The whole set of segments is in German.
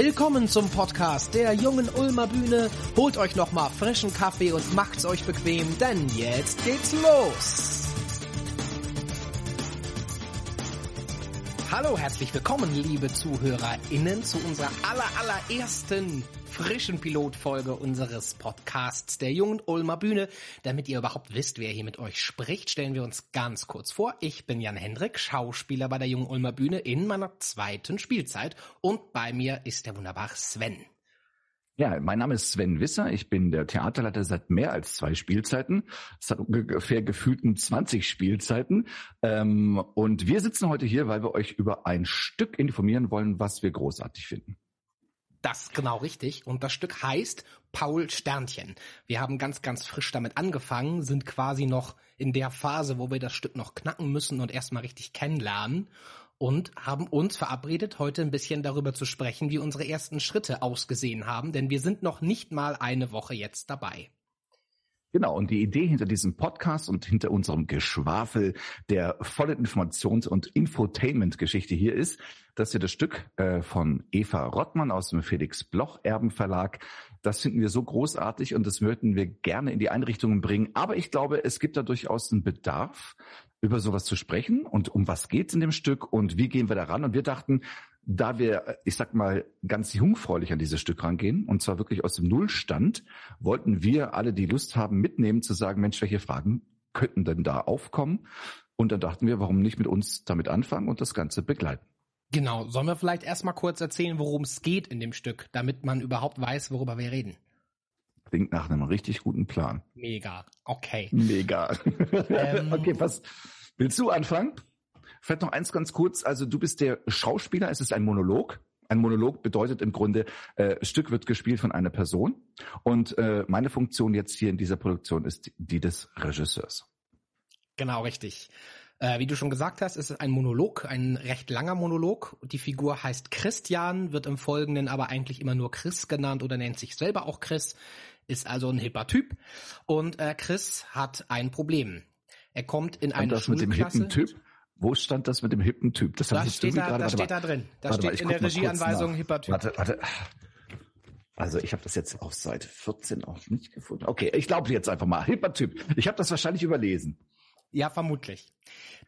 Willkommen zum Podcast der jungen Ulmer Bühne. Holt euch nochmal frischen Kaffee und macht's euch bequem, denn jetzt geht's los. Hallo, herzlich willkommen, liebe ZuhörerInnen, zu unserer aller, allerersten frischen Pilotfolge unseres Podcasts der jungen Ulmer Bühne. Damit ihr überhaupt wisst, wer hier mit euch spricht, stellen wir uns ganz kurz vor. Ich bin Jan Hendrik, Schauspieler bei der jungen Ulmer Bühne in meiner zweiten Spielzeit und bei mir ist der wunderbare Sven. Ja, mein Name ist Sven Wisser. Ich bin der Theaterleiter seit mehr als zwei Spielzeiten. Es hat ungefähr gefühlten 20 Spielzeiten. Ähm, und wir sitzen heute hier, weil wir euch über ein Stück informieren wollen, was wir großartig finden. Das ist genau richtig. Und das Stück heißt Paul Sternchen. Wir haben ganz, ganz frisch damit angefangen, sind quasi noch in der Phase, wo wir das Stück noch knacken müssen und erstmal richtig kennenlernen und haben uns verabredet, heute ein bisschen darüber zu sprechen, wie unsere ersten Schritte ausgesehen haben, denn wir sind noch nicht mal eine Woche jetzt dabei. Genau, und die Idee hinter diesem Podcast und hinter unserem Geschwafel der vollen Informations- und Infotainment-Geschichte hier ist, dass wir das Stück äh, von Eva Rottmann aus dem Felix Bloch Erben Verlag, das finden wir so großartig und das würden wir gerne in die Einrichtungen bringen. Aber ich glaube, es gibt da durchaus einen Bedarf, über sowas zu sprechen und um was geht's in dem Stück und wie gehen wir daran. Und wir dachten, da wir, ich sag mal, ganz jungfräulich an dieses Stück rangehen, und zwar wirklich aus dem Nullstand, wollten wir alle, die Lust haben, mitnehmen, zu sagen, Mensch, welche Fragen könnten denn da aufkommen? Und dann dachten wir, warum nicht mit uns damit anfangen und das Ganze begleiten? Genau, sollen wir vielleicht erstmal kurz erzählen, worum es geht in dem Stück, damit man überhaupt weiß, worüber wir reden? Klingt nach einem richtig guten Plan. Mega, okay. Mega. Ähm, okay, was willst du anfangen? Vielleicht noch eins ganz kurz. Also du bist der Schauspieler, es ist ein Monolog. Ein Monolog bedeutet im Grunde, äh, Stück wird gespielt von einer Person. Und äh, meine Funktion jetzt hier in dieser Produktion ist die des Regisseurs. Genau, richtig. Äh, wie du schon gesagt hast, ist es ein Monolog, ein recht langer Monolog. Die Figur heißt Christian, wird im Folgenden aber eigentlich immer nur Chris genannt oder nennt sich selber auch Chris, ist also ein hipper Typ. Und äh, Chris hat ein Problem. Er kommt in eine das Schulklasse. mit dem hippen Typ? Wo stand das mit dem hippen Typ? Das, das steht, da, gerade, das steht da drin. Das steht mal, in der Regieanweisung hipper Typ. Warte, warte. Also ich habe das jetzt auf Seite 14 auch nicht gefunden. Okay, ich glaube jetzt einfach mal. Hipper Typ. Ich habe das wahrscheinlich überlesen. Ja, vermutlich.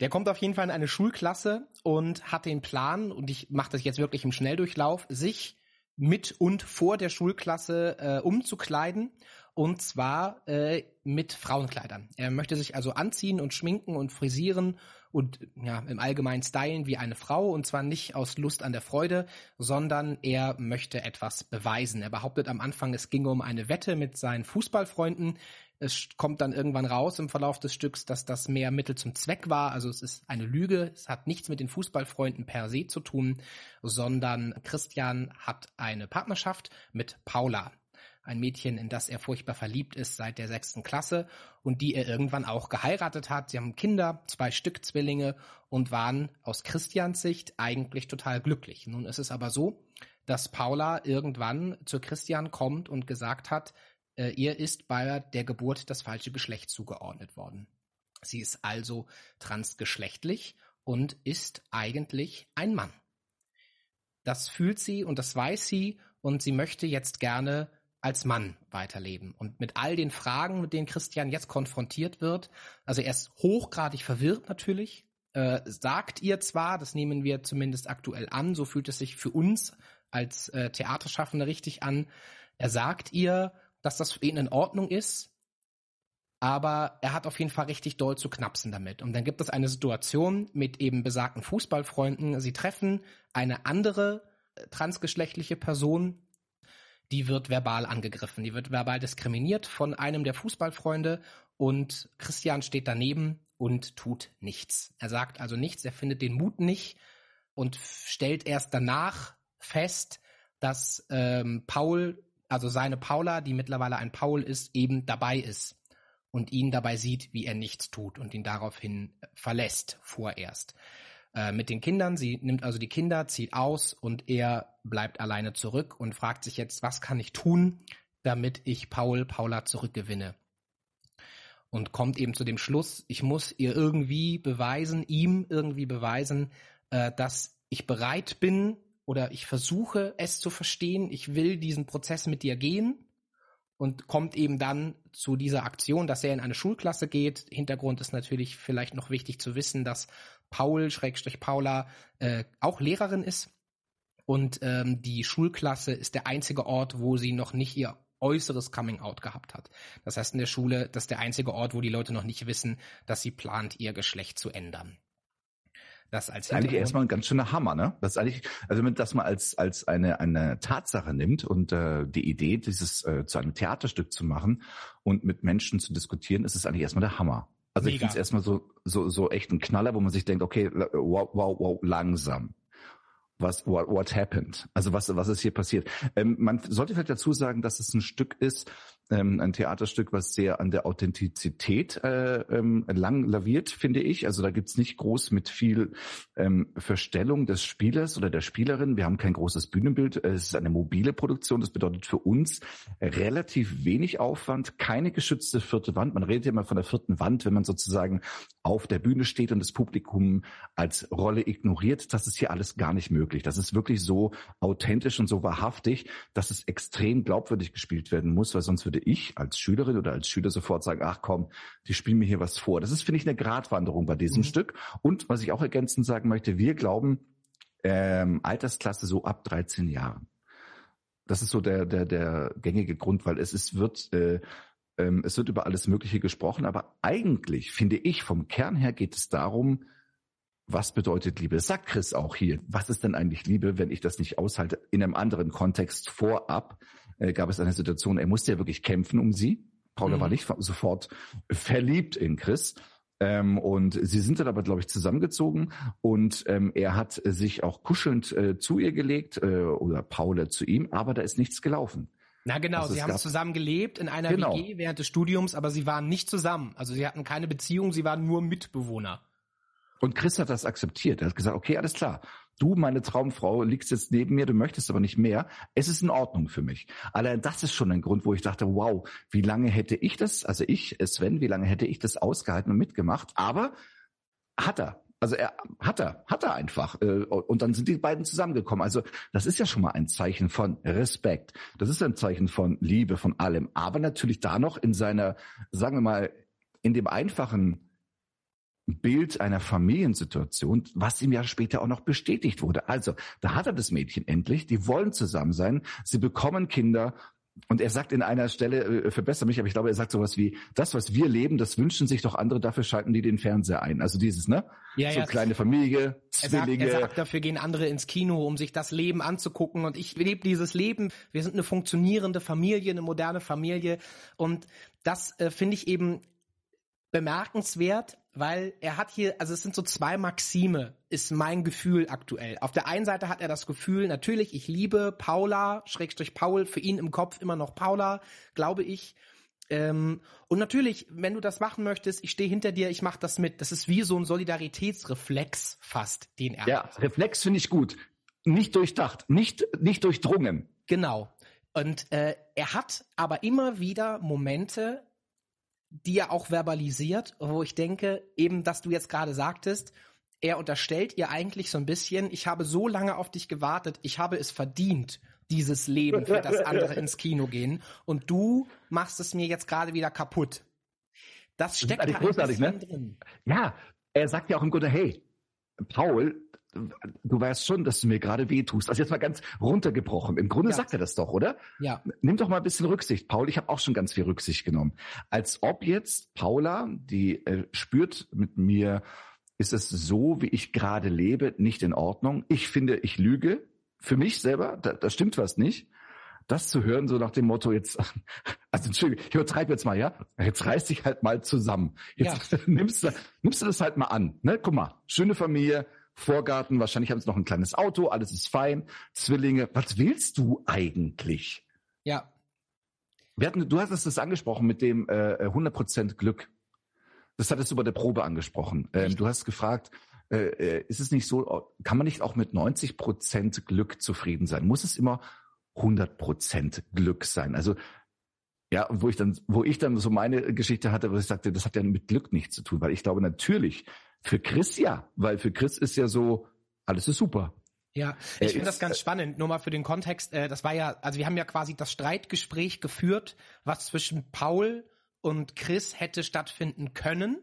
Der kommt auf jeden Fall in eine Schulklasse und hat den Plan, und ich mache das jetzt wirklich im Schnelldurchlauf, sich mit und vor der Schulklasse äh, umzukleiden und zwar äh, mit Frauenkleidern. Er möchte sich also anziehen und schminken und frisieren und ja im Allgemeinen stylen wie eine Frau und zwar nicht aus Lust an der Freude, sondern er möchte etwas beweisen. Er behauptet am Anfang, es ginge um eine Wette mit seinen Fußballfreunden. Es kommt dann irgendwann raus im Verlauf des Stücks, dass das mehr Mittel zum Zweck war. Also es ist eine Lüge. Es hat nichts mit den Fußballfreunden per se zu tun, sondern Christian hat eine Partnerschaft mit Paula ein Mädchen, in das er furchtbar verliebt ist seit der sechsten Klasse und die er irgendwann auch geheiratet hat. Sie haben Kinder, zwei Stück Zwillinge und waren aus Christians Sicht eigentlich total glücklich. Nun ist es aber so, dass Paula irgendwann zu Christian kommt und gesagt hat, äh, ihr ist bei der Geburt das falsche Geschlecht zugeordnet worden. Sie ist also transgeschlechtlich und ist eigentlich ein Mann. Das fühlt sie und das weiß sie und sie möchte jetzt gerne als Mann weiterleben. Und mit all den Fragen, mit denen Christian jetzt konfrontiert wird, also er ist hochgradig verwirrt natürlich, äh, sagt ihr zwar, das nehmen wir zumindest aktuell an, so fühlt es sich für uns als äh, Theaterschaffende richtig an, er sagt ihr, dass das für ihn in Ordnung ist, aber er hat auf jeden Fall richtig doll zu knapsen damit. Und dann gibt es eine Situation mit eben besagten Fußballfreunden. Sie treffen eine andere äh, transgeschlechtliche Person, die wird verbal angegriffen, die wird verbal diskriminiert von einem der Fußballfreunde und Christian steht daneben und tut nichts. Er sagt also nichts, er findet den Mut nicht und stellt erst danach fest, dass ähm, Paul, also seine Paula, die mittlerweile ein Paul ist, eben dabei ist und ihn dabei sieht, wie er nichts tut und ihn daraufhin verlässt vorerst. Äh, mit den Kindern. Sie nimmt also die Kinder, zieht aus und er bleibt alleine zurück und fragt sich jetzt, was kann ich tun, damit ich Paul, Paula zurückgewinne? Und kommt eben zu dem Schluss, ich muss ihr irgendwie beweisen, ihm irgendwie beweisen, äh, dass ich bereit bin oder ich versuche es zu verstehen, ich will diesen Prozess mit dir gehen und kommt eben dann zu dieser Aktion, dass er in eine Schulklasse geht. Hintergrund ist natürlich vielleicht noch wichtig zu wissen, dass Paul, Schrägstrich Paula, äh, auch Lehrerin ist. Und ähm, die Schulklasse ist der einzige Ort, wo sie noch nicht ihr äußeres Coming Out gehabt hat. Das heißt, in der Schule, das ist der einzige Ort, wo die Leute noch nicht wissen, dass sie plant, ihr Geschlecht zu ändern. Das als das ist eigentlich erstmal ein ganz schöner Hammer, ne? Das ist eigentlich, also wenn man das mal als als eine eine Tatsache nimmt und äh, die Idee, dieses äh, zu einem Theaterstück zu machen und mit Menschen zu diskutieren, ist es eigentlich erstmal der Hammer. Also Mega. ich finde es erstmal so so so echt ein Knaller, wo man sich denkt, okay, wow wow wow langsam was what, what happened? Also was was ist hier passiert? Ähm, man sollte vielleicht dazu sagen, dass es ein Stück ist, ähm, ein Theaterstück, was sehr an der Authentizität äh, ähm, lang laviert, finde ich. Also da gibt's nicht groß mit viel ähm, Verstellung des Spielers oder der Spielerin. Wir haben kein großes Bühnenbild. Es ist eine mobile Produktion. Das bedeutet für uns relativ wenig Aufwand, keine geschützte vierte Wand. Man redet ja immer von der vierten Wand, wenn man sozusagen auf der Bühne steht und das Publikum als Rolle ignoriert. Das ist hier alles gar nicht möglich. Das ist wirklich so authentisch und so wahrhaftig, dass es extrem glaubwürdig gespielt werden muss, weil sonst würde ich als Schülerin oder als Schüler sofort sagen, ach komm, die spielen mir hier was vor. Das ist, finde ich, eine Gratwanderung bei diesem mhm. Stück. Und was ich auch ergänzend sagen möchte, wir glauben, ähm, Altersklasse so ab 13 Jahren. Das ist so der, der, der gängige Grund, weil es ist, wird, äh, ähm, es wird über alles Mögliche gesprochen, aber eigentlich, finde ich, vom Kern her geht es darum, was bedeutet Liebe? Das sagt Chris auch hier. Was ist denn eigentlich Liebe, wenn ich das nicht aushalte? In einem anderen Kontext vorab äh, gab es eine Situation, er musste ja wirklich kämpfen um sie. Paula mhm. war nicht sofort verliebt in Chris. Ähm, und sie sind dann aber, glaube ich, zusammengezogen und ähm, er hat sich auch kuschelnd äh, zu ihr gelegt äh, oder Paula zu ihm, aber da ist nichts gelaufen. Na genau, also sie haben zusammen gelebt in einer genau. WG während des Studiums, aber sie waren nicht zusammen. Also sie hatten keine Beziehung, sie waren nur Mitbewohner. Und Chris hat das akzeptiert. Er hat gesagt, okay, alles klar. Du, meine Traumfrau, liegst jetzt neben mir, du möchtest aber nicht mehr. Es ist in Ordnung für mich. Allein das ist schon ein Grund, wo ich dachte, wow, wie lange hätte ich das, also ich, Sven, wie lange hätte ich das ausgehalten und mitgemacht? Aber hat er. Also er hat er, hat er einfach. Äh, und dann sind die beiden zusammengekommen. Also das ist ja schon mal ein Zeichen von Respekt. Das ist ein Zeichen von Liebe, von allem. Aber natürlich da noch in seiner, sagen wir mal, in dem einfachen Bild einer Familiensituation, was ihm ja später auch noch bestätigt wurde. Also, da hat er das Mädchen endlich, die wollen zusammen sein, sie bekommen Kinder und er sagt in einer Stelle, äh, verbessere mich, aber ich glaube, er sagt sowas wie, das, was wir leben, das wünschen sich doch andere, dafür schalten die den Fernseher ein. Also dieses, ne? Ja, so ja. kleine Familie, Zwillinge. Er sagt, er sagt, dafür gehen andere ins Kino, um sich das Leben anzugucken. Und ich lebe dieses Leben. Wir sind eine funktionierende Familie, eine moderne Familie. Und das äh, finde ich eben bemerkenswert, weil er hat hier, also es sind so zwei Maxime, ist mein Gefühl aktuell. Auf der einen Seite hat er das Gefühl, natürlich, ich liebe Paula, Schrägstrich Paul, für ihn im Kopf immer noch Paula, glaube ich. Ähm, und natürlich, wenn du das machen möchtest, ich stehe hinter dir, ich mache das mit. Das ist wie so ein Solidaritätsreflex fast, den er ja, hat. Ja, Reflex finde ich gut. Nicht durchdacht, nicht, nicht durchdrungen. Genau. Und äh, er hat aber immer wieder Momente, die er auch verbalisiert, wo ich denke, eben, dass du jetzt gerade sagtest, er unterstellt ihr eigentlich so ein bisschen, ich habe so lange auf dich gewartet, ich habe es verdient, dieses Leben, für das andere ins Kino gehen. Und du machst es mir jetzt gerade wieder kaputt. Das steckt das halt ein ne? drin. Ja, er sagt ja auch im Grunde, hey, Paul, du weißt schon, dass du mir gerade weh tust. Also jetzt mal ganz runtergebrochen. Im Grunde ja. sagt er das doch, oder? Ja. Nimm doch mal ein bisschen Rücksicht, Paul. Ich habe auch schon ganz viel Rücksicht genommen. Als ob jetzt Paula, die äh, spürt mit mir, ist es so, wie ich gerade lebe, nicht in Ordnung. Ich finde, ich lüge für mich selber. Da, da stimmt was nicht. Das zu hören, so nach dem Motto, jetzt, also Entschuldigung, ich übertreibe jetzt mal, ja? Jetzt reiß dich halt mal zusammen. Jetzt ja. nimmst, du, nimmst du das halt mal an. Ne? Guck mal, schöne Familie, Vorgarten, wahrscheinlich haben sie noch ein kleines Auto, alles ist fein, Zwillinge. Was willst du eigentlich? Ja. Wir hatten, du hast es angesprochen mit dem äh, 100% Glück. Das hattest du bei der Probe angesprochen. Ähm, du hast gefragt, äh, äh ist es nicht so, kann man nicht auch mit 90% Glück zufrieden sein? Muss es immer 100% Glück sein? Also ja, wo ich dann, wo ich dann so meine Geschichte hatte, wo ich sagte, das hat ja mit Glück nichts zu tun, weil ich glaube natürlich für Chris ja, weil für Chris ist ja so, alles ist super. Ja, ich finde das ganz äh, spannend. Nur mal für den Kontext. Äh, das war ja, also wir haben ja quasi das Streitgespräch geführt, was zwischen Paul und Chris hätte stattfinden können,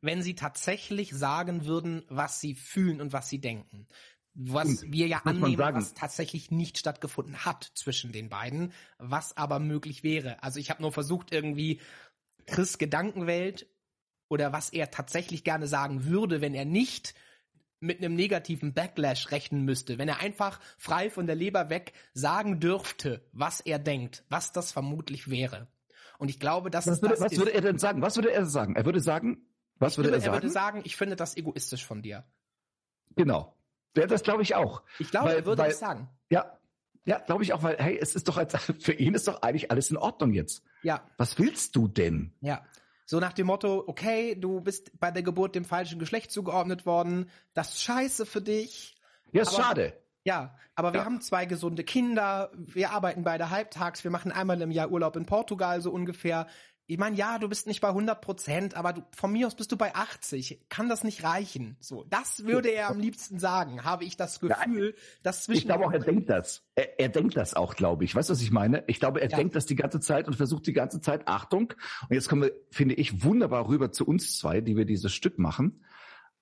wenn sie tatsächlich sagen würden, was sie fühlen und was sie denken. Was wir ja annehmen, was tatsächlich nicht stattgefunden hat zwischen den beiden, was aber möglich wäre. Also ich habe nur versucht, irgendwie Chris Gedankenwelt oder was er tatsächlich gerne sagen würde, wenn er nicht mit einem negativen Backlash rechnen müsste, wenn er einfach frei von der Leber weg sagen dürfte, was er denkt, was das vermutlich wäre. Und ich glaube, dass was, würde, das was würde er denn sagen? Was würde er sagen? Er würde sagen, was würde finde, er sagen? Er würde sagen, ich finde das egoistisch von dir. Genau. Ja, das glaube ich auch. Ich glaube, weil, er würde weil, das sagen. Ja, ja, glaube ich auch, weil hey, es ist doch für ihn ist doch eigentlich alles in Ordnung jetzt. Ja. Was willst du denn? Ja. So nach dem Motto, okay, du bist bei der Geburt dem falschen Geschlecht zugeordnet worden, das ist scheiße für dich. Ja, ist aber, schade. Ja, aber wir ja. haben zwei gesunde Kinder, wir arbeiten beide halbtags, wir machen einmal im Jahr Urlaub in Portugal so ungefähr ich meine, ja, du bist nicht bei 100 Prozent, aber du, von mir aus bist du bei 80. Kann das nicht reichen? So, das würde er am liebsten sagen. Habe ich das Gefühl, ja, dass zwischen Ich glaube auch, er denkt das. Er, er denkt das auch, glaube ich. Weißt du, was ich meine? Ich glaube, er ja. denkt das die ganze Zeit und versucht die ganze Zeit Achtung. Und jetzt kommen wir, finde ich, wunderbar rüber zu uns zwei, die wir dieses Stück machen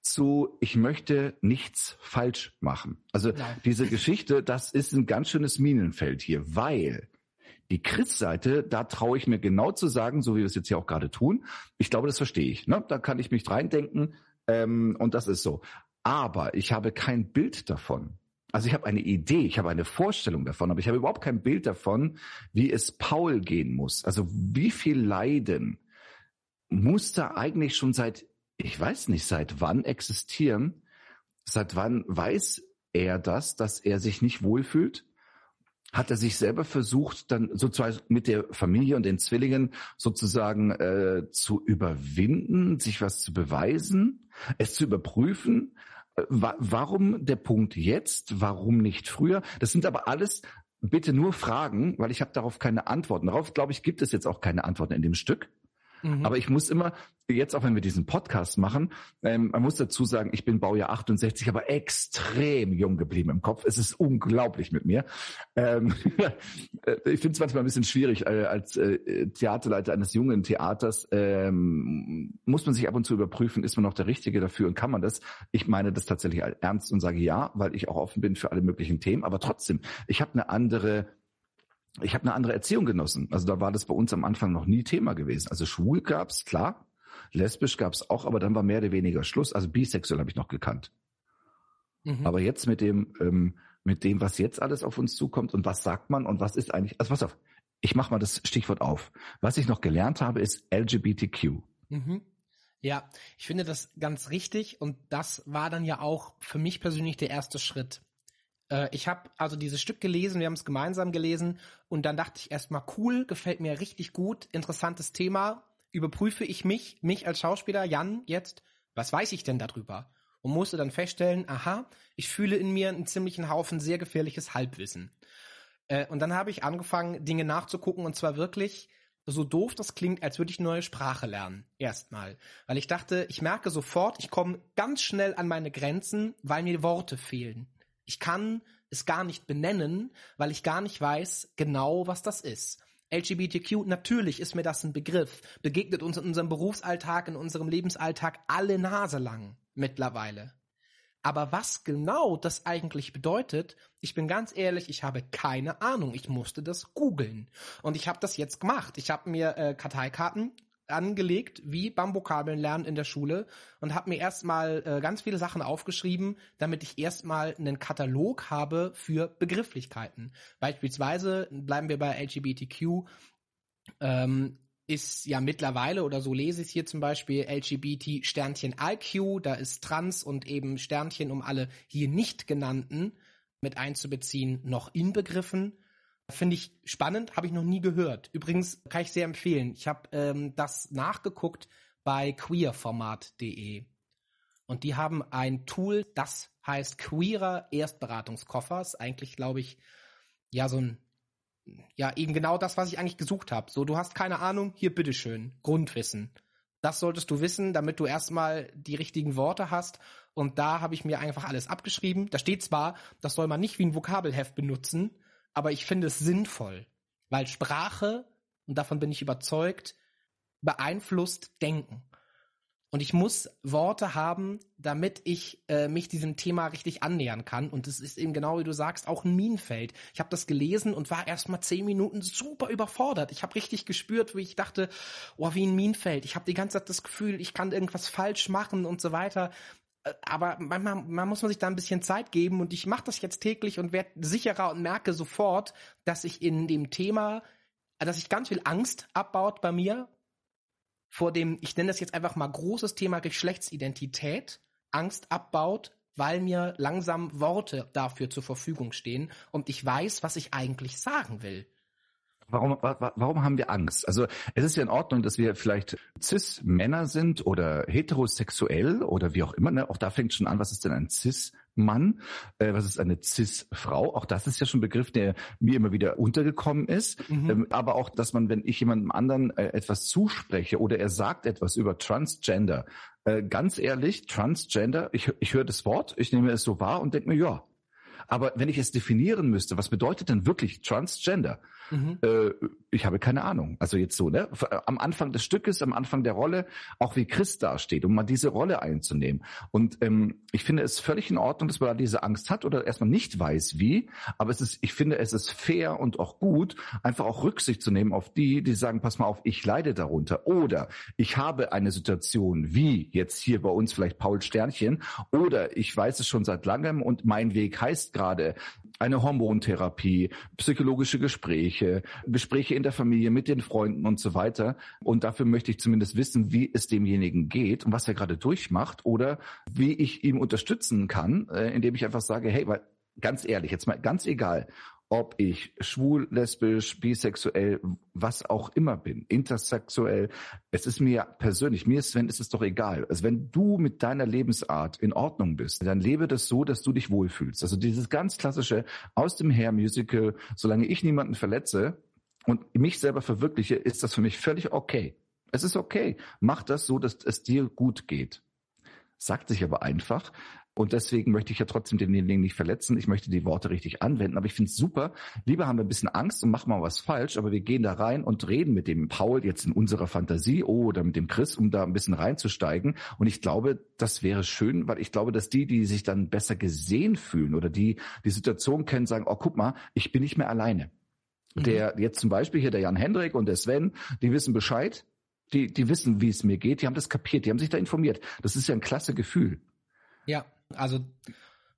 zu ich möchte nichts falsch machen. Also Nein. diese Geschichte, das ist ein ganz schönes Minenfeld hier, weil die Chris-Seite, da traue ich mir genau zu sagen, so wie wir es jetzt hier auch gerade tun. Ich glaube, das verstehe ich. Ne? Da kann ich mich reindenken ähm, und das ist so. Aber ich habe kein Bild davon. Also ich habe eine Idee, ich habe eine Vorstellung davon, aber ich habe überhaupt kein Bild davon, wie es Paul gehen muss. Also wie viel Leiden muss da eigentlich schon seit, ich weiß nicht, seit wann existieren? Seit wann weiß er das, dass er sich nicht wohlfühlt? Hat er sich selber versucht, dann sozusagen mit der Familie und den Zwillingen sozusagen äh, zu überwinden, sich was zu beweisen, es zu überprüfen. Äh, wa warum der Punkt jetzt? Warum nicht früher? Das sind aber alles bitte nur Fragen, weil ich habe darauf keine Antworten. Darauf, glaube ich, gibt es jetzt auch keine Antworten in dem Stück. Mhm. Aber ich muss immer, jetzt auch wenn wir diesen Podcast machen, ähm, man muss dazu sagen, ich bin Baujahr 68, aber extrem jung geblieben im Kopf. Es ist unglaublich mit mir. Ähm, ich finde es manchmal ein bisschen schwierig, äh, als äh, Theaterleiter eines jungen Theaters ähm, muss man sich ab und zu überprüfen, ist man noch der Richtige dafür und kann man das? Ich meine das tatsächlich ernst und sage ja, weil ich auch offen bin für alle möglichen Themen, aber trotzdem, ich habe eine andere ich habe eine andere Erziehung genossen. Also da war das bei uns am Anfang noch nie Thema gewesen. Also schwul gab's klar, lesbisch gab's auch, aber dann war mehr oder weniger Schluss. Also bisexuell habe ich noch gekannt. Mhm. Aber jetzt mit dem, ähm, mit dem, was jetzt alles auf uns zukommt und was sagt man und was ist eigentlich, also pass auf, ich mache mal das Stichwort auf. Was ich noch gelernt habe, ist LGBTQ. Mhm. Ja, ich finde das ganz richtig und das war dann ja auch für mich persönlich der erste Schritt. Äh, ich habe also dieses Stück gelesen, wir haben es gemeinsam gelesen und dann dachte ich erstmal, cool, gefällt mir richtig gut, interessantes Thema, überprüfe ich mich, mich als Schauspieler, Jan, jetzt, was weiß ich denn darüber? Und musste dann feststellen, aha, ich fühle in mir einen ziemlichen Haufen sehr gefährliches Halbwissen. Äh, und dann habe ich angefangen, Dinge nachzugucken und zwar wirklich, so doof das klingt, als würde ich eine neue Sprache lernen. Erstmal. Weil ich dachte, ich merke sofort, ich komme ganz schnell an meine Grenzen, weil mir Worte fehlen. Ich kann es gar nicht benennen, weil ich gar nicht weiß genau, was das ist. LGBTQ, natürlich ist mir das ein Begriff, begegnet uns in unserem Berufsalltag, in unserem Lebensalltag alle Nase lang mittlerweile. Aber was genau das eigentlich bedeutet, ich bin ganz ehrlich, ich habe keine Ahnung. Ich musste das googeln. Und ich habe das jetzt gemacht. Ich habe mir äh, Karteikarten angelegt, wie beim Vokabeln lernen in der Schule und habe mir erstmal äh, ganz viele Sachen aufgeschrieben, damit ich erstmal einen Katalog habe für Begrifflichkeiten. Beispielsweise bleiben wir bei LGBTQ. Ähm, ist ja mittlerweile, oder so lese ich hier zum Beispiel, LGBT Sternchen IQ, da ist Trans und eben Sternchen, um alle hier nicht genannten mit einzubeziehen, noch inbegriffen. Finde ich spannend, habe ich noch nie gehört. Übrigens kann ich sehr empfehlen. Ich habe ähm, das nachgeguckt bei queerformat.de. Und die haben ein Tool, das heißt Queerer Erstberatungskoffer. Ist eigentlich, glaube ich, ja, so ein, ja, eben genau das, was ich eigentlich gesucht habe. So, du hast keine Ahnung, hier bitteschön, Grundwissen. Das solltest du wissen, damit du erstmal die richtigen Worte hast. Und da habe ich mir einfach alles abgeschrieben. Da steht zwar, das soll man nicht wie ein Vokabelheft benutzen, aber ich finde es sinnvoll, weil Sprache, und davon bin ich überzeugt, beeinflusst Denken. Und ich muss Worte haben, damit ich äh, mich diesem Thema richtig annähern kann. Und es ist eben genau wie du sagst, auch ein Minenfeld. Ich habe das gelesen und war erst mal zehn Minuten super überfordert. Ich habe richtig gespürt, wie ich dachte, oh, wie ein Minenfeld. Ich habe die ganze Zeit das Gefühl, ich kann irgendwas falsch machen und so weiter. Äh, aber manchmal, man muss man sich da ein bisschen Zeit geben und ich mache das jetzt täglich und werde sicherer und merke sofort, dass ich in dem Thema, dass ich ganz viel Angst abbaut bei mir vor dem, ich nenne das jetzt einfach mal großes Thema Geschlechtsidentität, Angst abbaut, weil mir langsam Worte dafür zur Verfügung stehen und ich weiß, was ich eigentlich sagen will. Warum, warum haben wir Angst? Also es ist ja in Ordnung, dass wir vielleicht Cis-Männer sind oder heterosexuell oder wie auch immer. Ne? Auch da fängt schon an, was ist denn ein Cis-Mann? Äh, was ist eine Cis-Frau? Auch das ist ja schon ein Begriff, der mir immer wieder untergekommen ist. Mhm. Ähm, aber auch, dass man, wenn ich jemandem anderen äh, etwas zuspreche oder er sagt etwas über Transgender, äh, ganz ehrlich, Transgender, ich, ich höre das Wort, ich nehme es so wahr und denke mir, ja. Aber wenn ich es definieren müsste, was bedeutet denn wirklich Transgender? Mhm. Äh, ich habe keine Ahnung. Also jetzt so, ne? Am Anfang des Stückes, am Anfang der Rolle, auch wie Chris dasteht, um mal diese Rolle einzunehmen. Und ähm, ich finde es völlig in Ordnung, dass man da diese Angst hat oder erstmal nicht weiß, wie. Aber es ist, ich finde, es ist fair und auch gut, einfach auch Rücksicht zu nehmen auf die, die sagen, pass mal auf, ich leide darunter. Oder ich habe eine Situation wie jetzt hier bei uns vielleicht Paul Sternchen. Oder ich weiß es schon seit langem und mein Weg heißt gerade eine Hormontherapie, psychologische Gespräche, Gespräche in der Familie mit den Freunden und so weiter. Und dafür möchte ich zumindest wissen, wie es demjenigen geht und was er gerade durchmacht oder wie ich ihm unterstützen kann, äh, indem ich einfach sage, hey, weil ganz ehrlich, jetzt mal ganz egal, ob ich schwul, lesbisch, bisexuell, was auch immer bin, intersexuell, es ist mir persönlich, mir Sven, ist es doch egal. Also wenn du mit deiner Lebensart in Ordnung bist, dann lebe das so, dass du dich wohlfühlst. Also dieses ganz klassische aus dem Hair Musical, solange ich niemanden verletze und mich selber verwirkliche, ist das für mich völlig okay. Es ist okay. Mach das so, dass es dir gut geht. Sagt sich aber einfach, und deswegen möchte ich ja trotzdem denjenigen nicht verletzen. Ich möchte die Worte richtig anwenden. Aber ich finde es super. Lieber haben wir ein bisschen Angst und machen mal was falsch, aber wir gehen da rein und reden mit dem Paul jetzt in unserer Fantasie oder mit dem Chris, um da ein bisschen reinzusteigen. Und ich glaube, das wäre schön, weil ich glaube, dass die, die sich dann besser gesehen fühlen oder die die Situation kennen, sagen, oh, guck mal, ich bin nicht mehr alleine. Mhm. Der jetzt zum Beispiel hier der Jan Hendrik und der Sven, die wissen Bescheid. Die, die wissen, wie es mir geht. Die haben das kapiert. Die haben sich da informiert. Das ist ja ein klasse Gefühl. Ja, also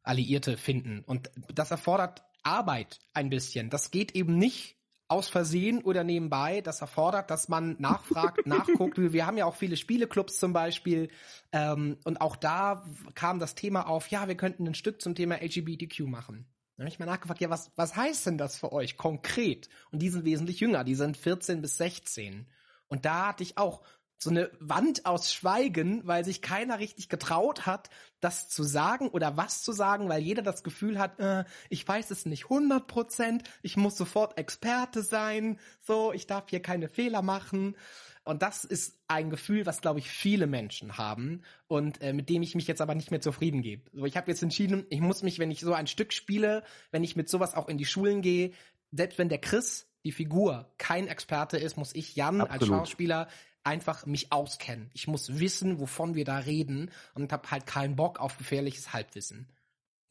Alliierte finden. Und das erfordert Arbeit ein bisschen. Das geht eben nicht aus Versehen oder nebenbei. Das erfordert, dass man nachfragt, nachguckt. Wir haben ja auch viele Spieleclubs zum Beispiel. Ähm, und auch da kam das Thema auf, ja, wir könnten ein Stück zum Thema LGBTQ machen. Dann habe ich mal nachgefragt, ja, was, was heißt denn das für euch konkret? Und die sind wesentlich jünger, die sind 14 bis 16. Und da hatte ich auch so eine Wand aus Schweigen, weil sich keiner richtig getraut hat, das zu sagen oder was zu sagen, weil jeder das Gefühl hat, äh, ich weiß es nicht 100 Prozent, ich muss sofort Experte sein, so, ich darf hier keine Fehler machen. Und das ist ein Gefühl, was, glaube ich, viele Menschen haben und äh, mit dem ich mich jetzt aber nicht mehr zufrieden gebe. So, ich habe jetzt entschieden, ich muss mich, wenn ich so ein Stück spiele, wenn ich mit sowas auch in die Schulen gehe, selbst wenn der Chris die Figur kein Experte ist, muss ich Jan Absolut. als Schauspieler einfach mich auskennen. Ich muss wissen, wovon wir da reden und habe halt keinen Bock auf gefährliches Halbwissen.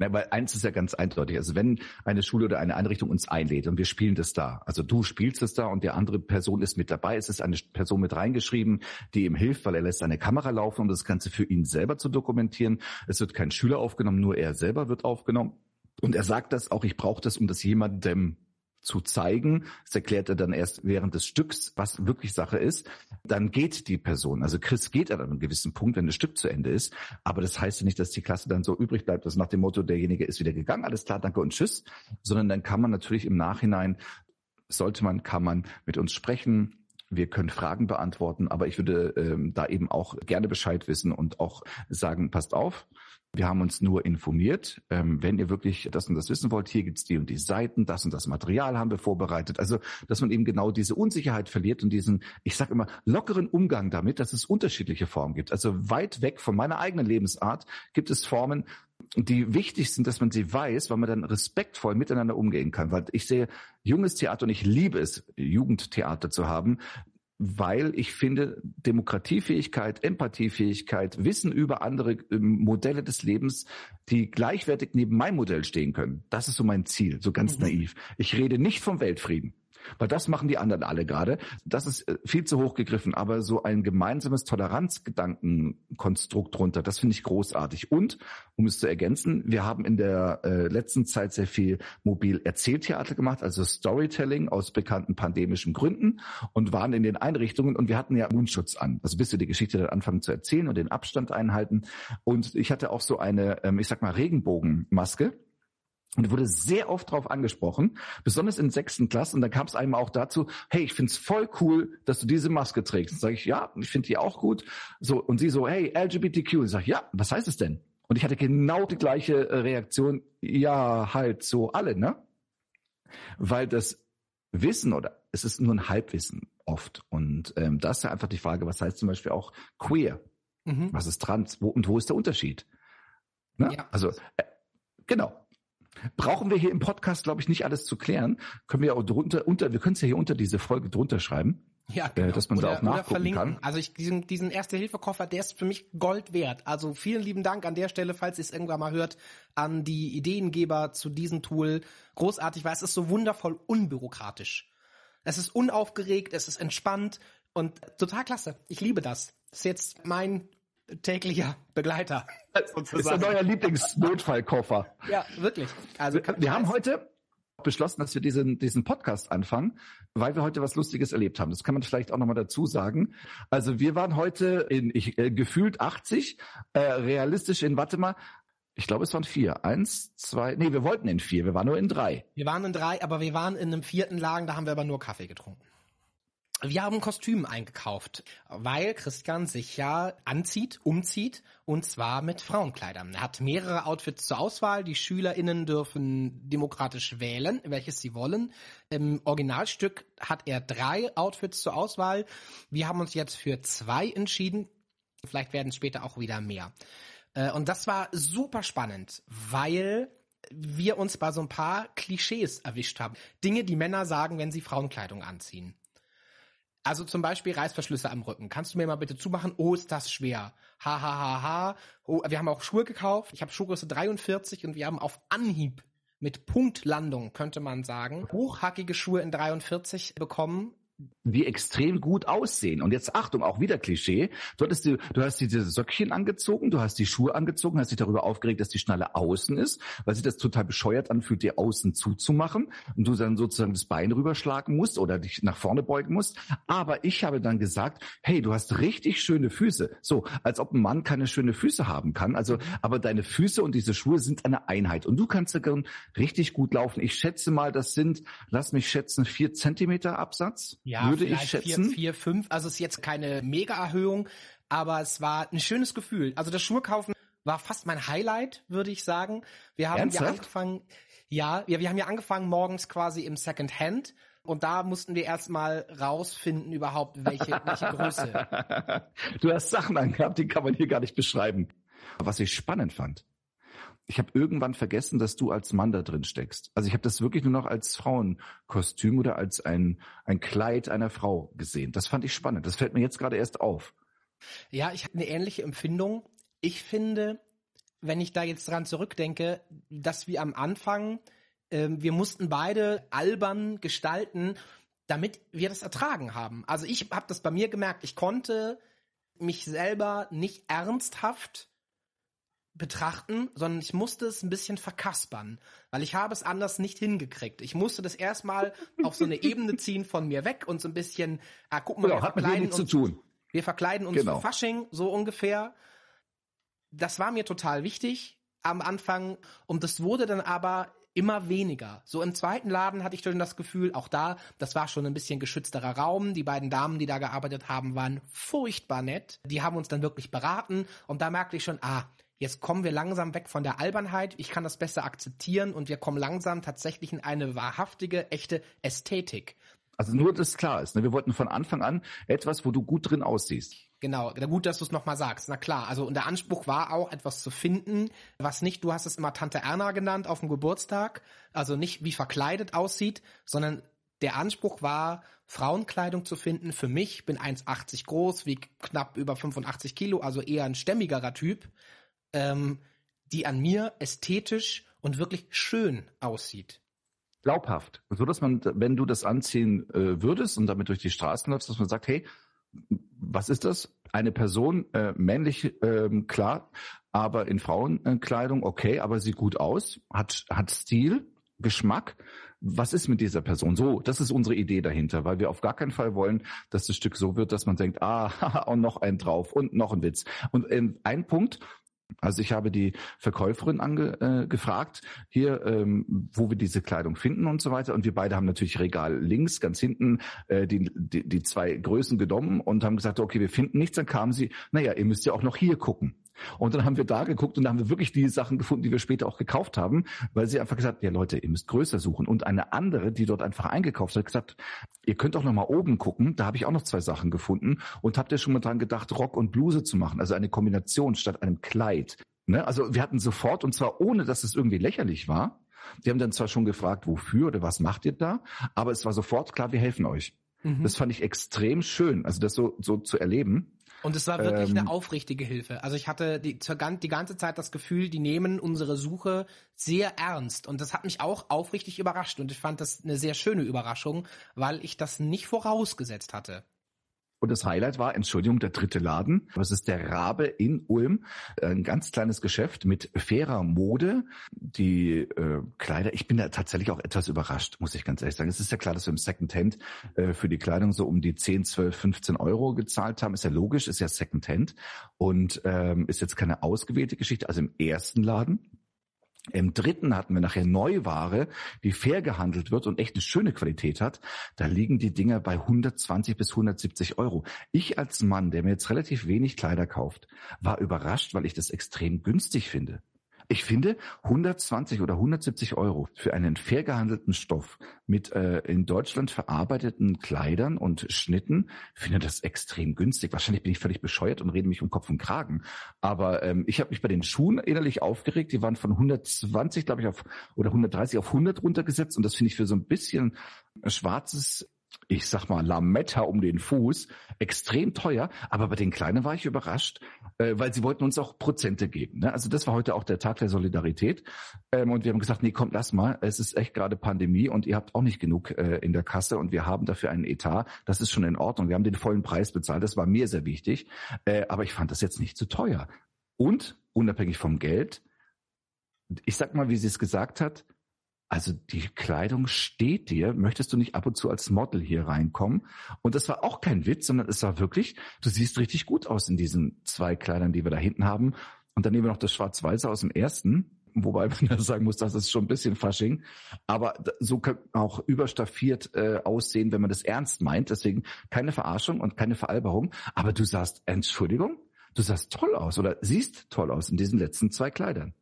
Ja, weil eins ist ja ganz eindeutig. Also wenn eine Schule oder eine Einrichtung uns einlädt und wir spielen das da, also du spielst es da und der andere Person ist mit dabei, es ist eine Person mit reingeschrieben, die ihm hilft, weil er lässt eine Kamera laufen, um das Ganze für ihn selber zu dokumentieren. Es wird kein Schüler aufgenommen, nur er selber wird aufgenommen. Und er sagt das auch, ich brauche das, um das jemandem zu zeigen. Das erklärt er dann erst während des Stücks, was wirklich Sache ist. Dann geht die Person. Also Chris geht an einem gewissen Punkt, wenn das Stück zu Ende ist. Aber das heißt ja nicht, dass die Klasse dann so übrig bleibt, dass nach dem Motto, derjenige ist wieder gegangen, alles klar, danke und tschüss. Sondern dann kann man natürlich im Nachhinein, sollte man, kann man mit uns sprechen, wir können Fragen beantworten, aber ich würde ähm, da eben auch gerne Bescheid wissen und auch sagen, passt auf, Wir haben uns nur informiert. Ähm, wenn ihr wirklich das und das wissen wollt, hier gibt's die und die Seiten, das und das Material haben wir vorbereitet. Also, dass man eben genau diese Unsicherheit verliert und diesen, ich sage immer, lockeren Umgang damit, dass es unterschiedliche Formen gibt. Also weit weg von meiner eigenen Lebensart gibt es Formen, die wichtig sind, dass man sie weiß, weil man dann respektvoll miteinander umgehen kann. Weil ich sehe junges Theater und ich liebe es, Jugendtheater zu haben, weil ich finde, Demokratiefähigkeit, Empathiefähigkeit, Wissen über andere ähm, Modelle des Lebens, die gleichwertig neben meinem Modell stehen können. Das ist so mein Ziel, so ganz mhm. naiv. Ich rede nicht vom Weltfrieden. Weil das machen die anderen alle gerade. Das ist äh, viel zu hoch gegriffen, aber so ein gemeinsames Toleranzgedankenkonstrukt drunter, das finde ich großartig. Und, um es zu ergänzen, wir haben in der äh, letzten Zeit sehr viel mobil Erzähltheater gemacht, also Storytelling aus bekannten pandemischen Gründen und waren in den Einrichtungen und wir hatten ja Mundschutz an. Also bis wir die Geschichte dann anfangen zu erzählen und den Abstand einhalten. Und ich hatte auch so eine, ähm, ich sag mal, Regenbogenmaske und wurde sehr oft darauf angesprochen, besonders in sechsten Klassen. Und dann kam es einmal auch dazu, hey, ich find's voll cool, dass du diese Maske trägst. Sage ich, ja, ich finde die auch gut. So Und sie so, hey, LGBTQ. Und ich sage, ja, was heißt es denn? Und ich hatte genau die gleiche äh, Reaktion, ja, halt so alle, ne? Weil das Wissen oder es ist nur ein Halbwissen oft. Und ähm, das ist ja einfach die Frage, was heißt zum Beispiel auch queer? Mhm. Was ist trans? Wo, und wo ist der Unterschied? Ne? Ja. Also, äh, genau. Brauchen wir hier im Podcast, glaube ich, nicht alles zu klären. Können wir auch drunter, unter, wir können es ja hier unter diese Folge drunter schreiben. Ja, genau. Äh, dass man oder, da auch nachgucken kann. Also ich, diesen, diesen Erste-Hilfe-Koffer, der ist für mich Gold wert. Also vielen lieben Dank an der Stelle, falls ihr es irgendwann mal hört, an die Ideengeber zu diesem Tool. Großartig, weil es ist so wundervoll unbürokratisch. Es ist unaufgeregt, es ist entspannt und total klasse. Ich liebe das. Das ist jetzt mein täglicher Begleiter. Das ist der neue Lieblingsnotfallkoffer. Ja, wirklich. Also wir, wir haben heute beschlossen, dass wir diesen, diesen Podcast anfangen, weil wir heute was Lustiges erlebt haben. Das kann man vielleicht auch nochmal dazu sagen. Also wir waren heute in ich, äh, gefühlt 80, äh, realistisch in, warte mal, ich glaube, es waren vier. Eins, zwei, nee, wir wollten in vier, wir waren nur in drei. Wir waren in drei, aber wir waren in einem vierten Lagen, da haben wir aber nur Kaffee getrunken. Wir haben Kostüm eingekauft, weil Christian sich ja anzieht, umzieht und zwar mit Frauenkleidern. Er hat mehrere Outfits zur Auswahl. Die SchülerInnen dürfen demokratisch wählen, welches sie wollen. Im Originalstück hat er drei Outfits zur Auswahl. Wir haben uns jetzt für zwei entschieden. Vielleicht werden es später auch wieder mehr. Äh, und das war super spannend, weil wir uns bei so ein paar Klischees erwischt haben. Dinge, die Männer sagen, wenn sie Frauenkleidung anziehen. Also zum Beispiel Reißverschlüsse am Rücken. Kannst du mir mal bitte zumachen? Oh, ist das schwer. Ha, ha, ha, ha. Oh, wir haben auch Schuhe gekauft. Ich habe Schuhgröße 43 und wir haben auf Anhieb mit Punktlandung, könnte man sagen, hochhackige Schuhe in 43 bekommen die extrem gut aussehen. Und jetzt Achtung, auch wieder Klischee. Du hattest die, du hast diese Söckchen angezogen, du hast die Schuhe angezogen, hast dich darüber aufgeregt, dass die Schnalle außen ist, weil sich das total bescheuert anfühlt, dir außen zuzumachen und du dann sozusagen das Bein rüberschlagen musst oder dich nach vorne beugen musst. Aber ich habe dann gesagt, hey, du hast richtig schöne Füße. So, als ob ein Mann keine schöne Füße haben kann. Also, aber deine Füße und diese Schuhe sind eine Einheit und du kannst da richtig gut laufen. Ich schätze mal, das sind, lass mich schätzen, vier Zentimeter Absatz ja, würde ich schätzen. Vier, vier, fünf. Also es ist jetzt keine Mega-Erhöhung, aber es war ein schönes Gefühl. Also das Schuhkaufen war fast mein Highlight, würde ich sagen. Wir haben Ernsthaft? ja angefangen, ja, wir, wir haben ja angefangen morgens quasi im Second Hand und da mussten wir erstmal rausfinden überhaupt, welche, welche Größe. Du hast Sachen angehabt, die kann man hier gar nicht beschreiben. Was ich spannend fand, ich habe irgendwann vergessen, dass du als Mann da drin steckst. Also ich habe das wirklich nur noch als Frauenkostüm oder als ein, ein Kleid einer Frau gesehen. Das fand ich spannend. Das fällt mir jetzt gerade erst auf. Ja, ich habe eine ähnliche Empfindung. Ich finde, wenn ich da jetzt dran zurückdenke, dass wir am Anfang, äh, wir mussten beide albern gestalten, damit wir das ertragen haben. Also ich habe das bei mir gemerkt. Ich konnte mich selber nicht ernsthaft betrachten, sondern ich musste es ein bisschen verkaspern, weil ich habe es anders nicht hingekriegt. Ich musste das erstmal auf so eine Ebene ziehen von mir weg und so ein bisschen, ah, guck mal, genau, wir hat verkleiden uns, zu tun. Wir verkleiden uns genau. für Fasching, so ungefähr. Das war mir total wichtig am Anfang und das wurde dann aber immer weniger. So im zweiten Laden hatte ich schon das Gefühl, auch da, das war schon ein bisschen geschützterer Raum. Die beiden Damen, die da gearbeitet haben, waren furchtbar nett. Die haben uns dann wirklich beraten und da merkte ich schon, ah, jetzt kommen wir langsam weg von der Albernheit, ich kann das besser akzeptieren und wir kommen langsam tatsächlich in eine wahrhaftige, echte Ästhetik. Also nur, dass klar ist. Ne? Wir wollten von Anfang an etwas, wo du gut drin aussiehst. Genau, gut, dass du es nochmal sagst. Na klar, also und der Anspruch war auch, etwas zu finden, was nicht, du hast es immer Tante Erna genannt auf dem Geburtstag, also nicht wie verkleidet aussieht, sondern der Anspruch war, Frauenkleidung zu finden. Für mich, bin 1,80 groß, wieg knapp über 85 Kilo, also eher ein stämmigerer Typ, ähm, die an mir ästhetisch und wirklich schön aussieht. Glaubhaft. So dass man, wenn du das anziehen äh, würdest und damit durch die Straßen läufst, dass man sagt, hey, was ist das? Eine Person, äh, männlich, äh, klar, aber in Frauenkleidung, okay, aber sieht gut aus, hat, hat Stil, Geschmack. Was ist mit dieser Person? So, das ist unsere Idee dahinter, weil wir auf gar keinen Fall wollen, dass das Stück so wird, dass man denkt, ah, und noch ein drauf und noch ein Witz. Und ähm, ein Punkt, also ich habe die Verkäuferin ange, äh, gefragt, hier, ähm, wo wir diese Kleidung finden und so weiter. Und wir beide haben natürlich Regal links, ganz hinten, äh, die, die, die zwei Größen genommen und haben gesagt, okay, wir finden nichts. Dann kamen sie, naja, ihr müsst ja auch noch hier gucken. Und dann haben wir da geguckt und da haben wir wirklich die Sachen gefunden, die wir später auch gekauft haben, weil sie einfach gesagt, ja Leute, ihr müsst größer suchen. Und eine andere, die dort einfach eingekauft hat, gesagt, ihr könnt auch noch mal oben gucken. Da habe ich auch noch zwei Sachen gefunden. Und habt ihr schon mal dran gedacht, Rock und Bluse zu machen? Also eine Kombination statt einem Kleid. Ne? Also wir hatten sofort, und zwar ohne, dass es irgendwie lächerlich war, die haben dann zwar schon gefragt, wofür oder was macht ihr da, aber es war sofort klar, wir helfen euch. Mhm. Das fand ich extrem schön, also das so, so zu erleben. Und es war wirklich ähm, eine aufrichtige Hilfe. Also ich hatte die, die ganze Zeit das Gefühl, die nehmen unsere Suche sehr ernst. Und das hat mich auch aufrichtig überrascht. Und ich fand das eine sehr schöne Überraschung, weil ich das nicht vorausgesetzt hatte. Und das Highlight war, Entschuldigung, der dritte Laden. Das ist der Rabe in Ulm. Ein ganz kleines Geschäft mit fairer Mode. Die äh, Kleider, ich bin da tatsächlich auch etwas überrascht, muss ich ganz ehrlich sagen. Es ist ja klar, dass wir im Secondhand äh, für die Kleidung so um die 10, 12, 15 Euro gezahlt haben. Ist ja logisch, ist ja Secondhand und ähm, ist jetzt keine ausgewählte Geschichte. Also im ersten Laden im dritten hatten wir nachher Neuware, die fair gehandelt wird und echt eine schöne Qualität hat. Da liegen die Dinger bei 120 bis 170 Euro. Ich als Mann, der mir jetzt relativ wenig Kleider kauft, war überrascht, weil ich das extrem günstig finde. Ich finde 120 oder 170 Euro für einen fair gehandelten Stoff mit äh, in Deutschland verarbeiteten Kleidern und Schnitten, finde das extrem günstig. Wahrscheinlich bin ich völlig bescheuert und rede mich um Kopf und Kragen. Aber ähm, ich habe mich bei den Schuhen innerlich aufgeregt. Die waren von 120, glaube ich, auf oder 130 auf 100 runtergesetzt und das finde ich für so ein bisschen schwarzes ich sag mal, Lametta um den Fuß, extrem teuer, aber bei den Kleinen war ich überrascht, äh, weil sie wollten uns auch Prozente geben. Ne? Also das war heute auch der Tag der Solidarität ähm, und wir haben gesagt, nee, komm, lass mal, es ist echt gerade Pandemie und ihr habt auch nicht genug äh, in der Kasse und wir haben dafür einen Etat, das ist schon in Ordnung, wir haben den vollen Preis bezahlt, das war mir sehr wichtig, äh, aber ich fand das jetzt nicht zu teuer. Und, unabhängig vom Geld, ich sag mal, wie sie es gesagt hat, also die Kleidung steht dir. Möchtest du nicht ab und zu als Model hier reinkommen? Und das war auch kein Witz, sondern es war wirklich, du siehst richtig gut aus in diesen zwei Kleidern, die wir da hinten haben. Und dann nehmen wir noch das Schwarz-Weiße aus dem ersten. Wobei man ja sagen muss, das ist schon ein bisschen Fasching. Aber so kann auch überstaffiert äh, aussehen, wenn man das ernst meint. Deswegen keine Verarschung und keine Veralberung. Aber du sahst, Entschuldigung, du sahst toll aus oder siehst toll aus in diesen letzten zwei Kleidern.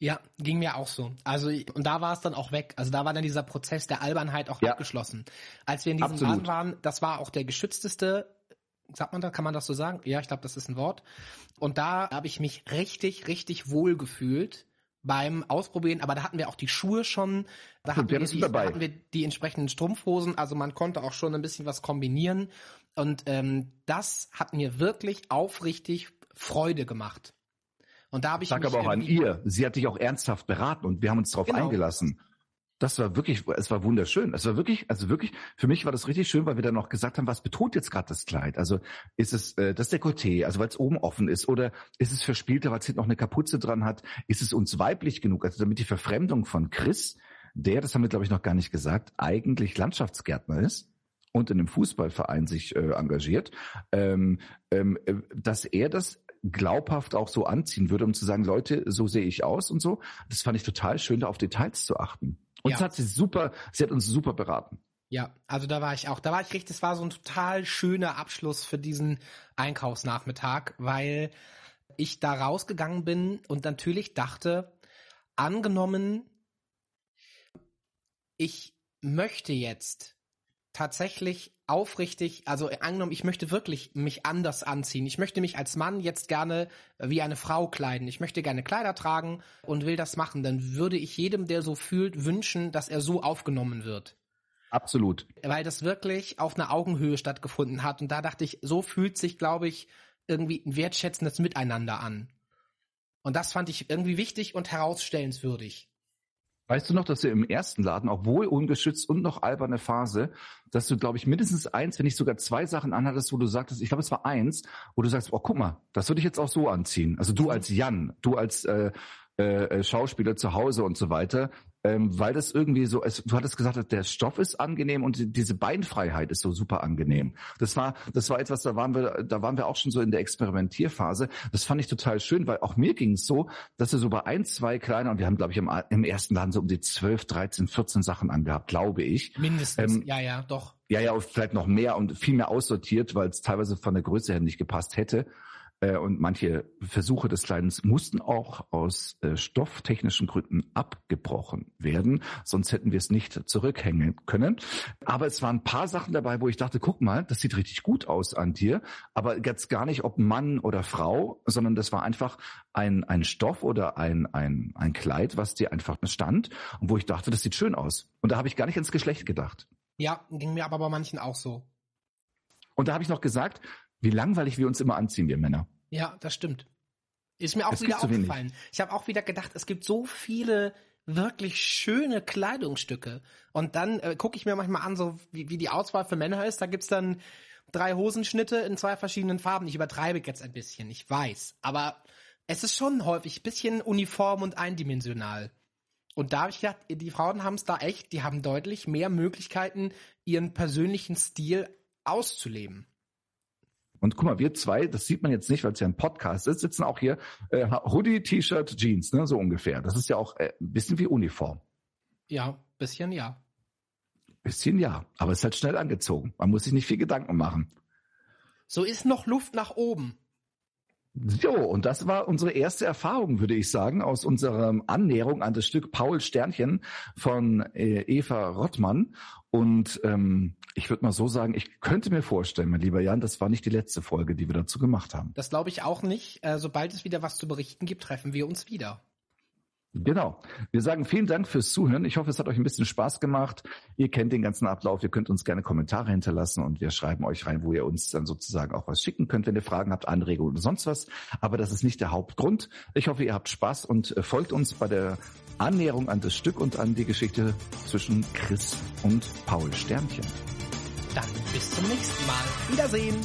Ja, ging mir auch so. Also und da war es dann auch weg. Also da war dann dieser Prozess der Albernheit auch ja. abgeschlossen. Als wir in diesem Absolut. Laden waren, das war auch der geschützteste, sagt man da, kann man das so sagen? Ja, ich glaube, das ist ein Wort. Und da habe ich mich richtig, richtig wohl gefühlt beim Ausprobieren, aber da hatten wir auch die Schuhe schon, da hatten, wir die, da hatten wir die entsprechenden Strumpfhosen, also man konnte auch schon ein bisschen was kombinieren und ähm, das hat mir wirklich aufrichtig Freude gemacht. Und da habe ich. Sag aber auch an ihr. Sie hat dich auch ernsthaft beraten und wir haben uns darauf genau. eingelassen. Das war wirklich, es war wunderschön. Es war wirklich, also wirklich, für mich war das richtig schön, weil wir dann noch gesagt haben, was betont jetzt gerade das Kleid? Also ist es äh, das Dekolleté, also weil es oben offen ist, oder ist es verspielter, weil es hinten noch eine Kapuze dran hat? Ist es uns weiblich genug? Also damit die Verfremdung von Chris, der, das haben wir glaube ich noch gar nicht gesagt, eigentlich Landschaftsgärtner ist und in einem Fußballverein sich äh, engagiert, ähm, ähm, äh, dass er das glaubhaft auch so anziehen würde, um zu sagen, Leute, so sehe ich aus und so. Das fand ich total schön, da auf Details zu achten. Und ja. das hat sie super, sie hat uns super beraten. Ja, also da war ich auch, da war ich richtig, das war so ein total schöner Abschluss für diesen Einkaufsnachmittag, weil ich da rausgegangen bin und natürlich dachte, angenommen, ich möchte jetzt tatsächlich aufrichtig, also angenommen, ich möchte wirklich mich anders anziehen. Ich möchte mich als Mann jetzt gerne wie eine Frau kleiden. Ich möchte gerne Kleider tragen und will das machen. Dann würde ich jedem, der so fühlt, wünschen, dass er so aufgenommen wird. Absolut. Weil das wirklich auf einer Augenhöhe stattgefunden hat. Und da dachte ich, so fühlt sich, glaube ich, irgendwie ein wertschätzendes Miteinander an. Und das fand ich irgendwie wichtig und herausstellenswürdig. Weißt du noch, dass du im ersten Laden, obwohl ungeschützt und noch alberne Phase, dass du, glaube ich, mindestens eins, wenn nicht sogar zwei Sachen anhattest, wo du sagtest, ich glaube, es war eins, wo du sagst, oh, guck mal, das würde ich jetzt auch so anziehen. Also du als Jan, du als äh, äh, Schauspieler zu Hause und so weiter, ähm, weil das irgendwie so, es, du hattest gesagt, der Stoff ist angenehm und diese Beinfreiheit ist so super angenehm. Das war, das war etwas, da waren wir, da waren wir auch schon so in der Experimentierphase. Das fand ich total schön, weil auch mir ging es so, dass wir so bei ein, zwei kleiner, und wir haben, glaube ich, im, im ersten Laden so um die 12, 13, 14 Sachen angehabt, glaube ich. Mindestens, ähm, ja, ja, doch. Ja, ja, vielleicht noch mehr und viel mehr aussortiert, weil es teilweise von der Größe her nicht gepasst hätte. Äh, und manche Versuche des Kleidens mussten auch aus äh, stofftechnischen Gründen abgebrochen werden, sonst hätten wir es nicht zurückhängen können. Aber es waren ein paar Sachen dabei, wo ich dachte, guck mal, das sieht richtig gut aus an dir, aber jetzt gar nicht ob Mann oder Frau, sondern das war einfach ein, ein Stoff oder ein, ein, ein Kleid, was dir einfach stand und wo ich dachte, das sieht schön aus. Und da habe ich gar nicht ins Geschlecht gedacht. Ja, ging mir aber bei manchen auch so. Und da habe ich noch gesagt, wie langweilig wir uns immer anziehen, wir Männer. Ja, das stimmt. Ist mir auch es wieder aufgefallen. Ich habe auch wieder gedacht, es gibt so viele wirklich schöne Kleidungsstücke. Und dann äh, gucke ich mir manchmal an, so wie, wie die Auswahl für Männer ist. Da gibt's dann drei Hosenschnitte in zwei verschiedenen Farben. Ich übertreibe jetzt ein bisschen, ich weiß. Aber es ist schon häufig ein bisschen uniform und eindimensional. Und da habe ich gedacht, die Frauen haben es da echt, die haben deutlich mehr Möglichkeiten, ihren persönlichen Stil auszuleben. Und guck mal, wir zwei, das sieht man jetzt nicht, weil es ja ein Podcast ist, sitzen auch hier äh, Hoodie, T-Shirt, Jeans, ne, so ungefähr. Das ist ja auch äh, ein bisschen wie Uniform. Ja, bisschen ja. Bisschen ja, aber es ist halt schnell angezogen. Man muss sich nicht viel Gedanken machen. So ist noch Luft nach oben. So, und das war unsere erste Erfahrung, würde ich sagen, aus unserer Annäherung an das Stück Paul Sternchen von äh, Eva Rottmann. Und ähm, ich würde mal so sagen, ich könnte mir vorstellen, mein lieber Jan, das war nicht die letzte Folge, die wir dazu gemacht haben. Das glaube ich auch nicht. Äh, sobald es wieder was zu berichten gibt, treffen wir uns wieder. Genau. Wir sagen vielen Dank fürs Zuhören. Ich hoffe, es hat euch ein bisschen Spaß gemacht. Ihr kennt den ganzen Ablauf. Ihr könnt uns gerne Kommentare hinterlassen und wir schreiben euch rein, wo ihr uns dann sozusagen auch was schicken könnt, wenn ihr Fragen habt, Anregungen oder sonst was. Aber das ist nicht der Hauptgrund. Ich hoffe, ihr habt Spaß und äh, folgt uns bei der Annäherung an das Stück und an die Geschichte zwischen Chris und Paul Sternchen. Dann bis zum nächsten Mal. Wiedersehen.